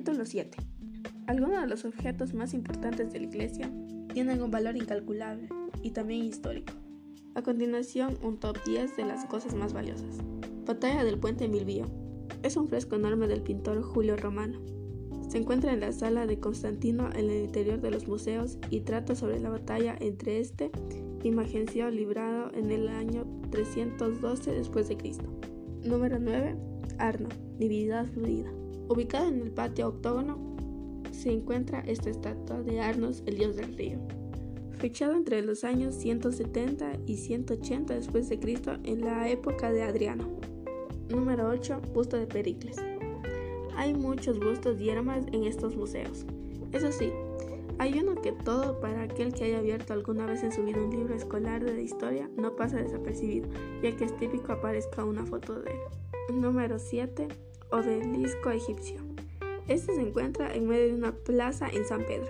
Capítulo 7. Algunos de los objetos más importantes de la iglesia tienen un valor incalculable y también histórico. A continuación, un top 10 de las cosas más valiosas. Batalla del Puente Milvio. Es un fresco enorme del pintor Julio Romano. Se encuentra en la sala de Constantino en el interior de los museos y trata sobre la batalla entre este y Magencio librado en el año 312 después. Número 9. Arno, divinidad fluida. Ubicada en el patio octógono se encuentra esta estatua de Arnos, el dios del río, fechado entre los años 170 y 180 después de Cristo en la época de Adriano. Número 8. Busto de Pericles. Hay muchos bustos y armas en estos museos. Eso sí, hay uno que todo para aquel que haya abierto alguna vez en su vida un libro escolar de historia no pasa desapercibido, ya que es típico aparezca una foto de él. Número 7 obelisco egipcio. Este se encuentra en medio de una plaza en San Pedro.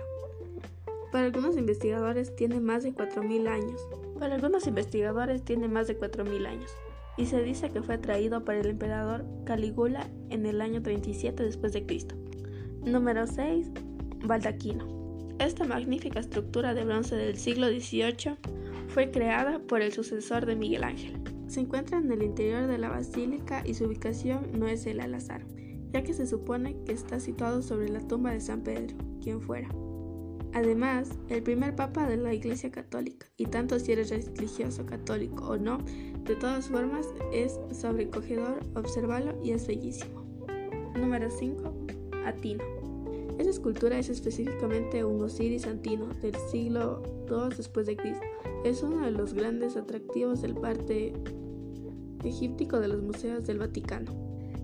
Para algunos investigadores tiene más de 4.000 años. Para algunos investigadores tiene más de 4.000 años. Y se dice que fue traído por el emperador Calígula en el año 37 después de Cristo. Número 6. Baldaquino. Esta magnífica estructura de bronce del siglo XVIII fue creada por el sucesor de Miguel Ángel. Se encuentra en el interior de la basílica y su ubicación no es el al azar, ya que se supone que está situado sobre la tumba de San Pedro, quien fuera. Además, el primer papa de la Iglesia Católica, y tanto si eres religioso católico o no, de todas formas es sobrecogedor observarlo y es bellísimo. Número 5. Atino. Esa escultura es específicamente un Osiris Antino del siglo II después de Cristo. Es uno de los grandes atractivos del parte egíptico de los museos del Vaticano.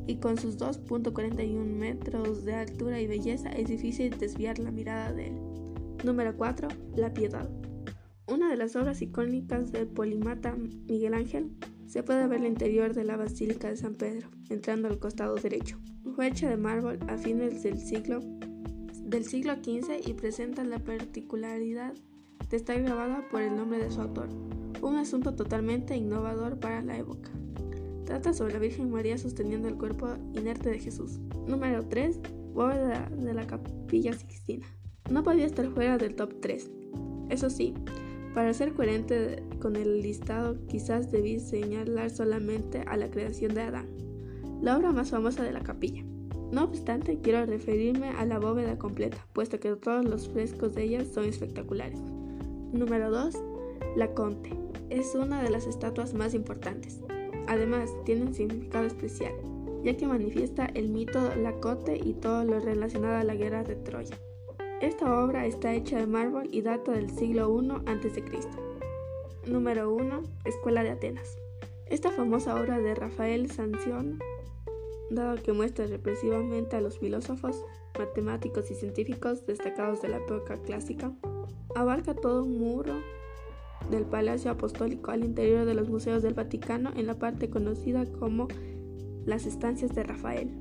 Y con sus 2.41 metros de altura y belleza es difícil desviar la mirada de él. Número 4. La Piedad. Una de las obras icónicas del polimata Miguel Ángel se puede ver el interior de la Basílica de San Pedro, entrando al costado derecho. Fue hecha de mármol a fines del siglo, del siglo XV y presenta la particularidad de estar grabada por el nombre de su autor, un asunto totalmente innovador para la época. Trata sobre la Virgen María sosteniendo el cuerpo inerte de Jesús. Número 3. Bóveda de la Capilla Sixtina. No podía estar fuera del top 3. Eso sí, para ser coherente con el listado, quizás debí señalar solamente a la creación de Adán, la obra más famosa de la capilla. No obstante, quiero referirme a la bóveda completa, puesto que todos los frescos de ella son espectaculares. Número 2. La Conte. Es una de las estatuas más importantes. Además, tiene un significado especial, ya que manifiesta el mito Lacote y todo lo relacionado a la guerra de Troya. Esta obra está hecha de mármol y data del siglo I a.C. Número 1. Escuela de Atenas. Esta famosa obra de Rafael Sanción, dado que muestra represivamente a los filósofos, matemáticos y científicos destacados de la época clásica, abarca todo un muro del Palacio Apostólico al interior de los museos del Vaticano en la parte conocida como las estancias de Rafael.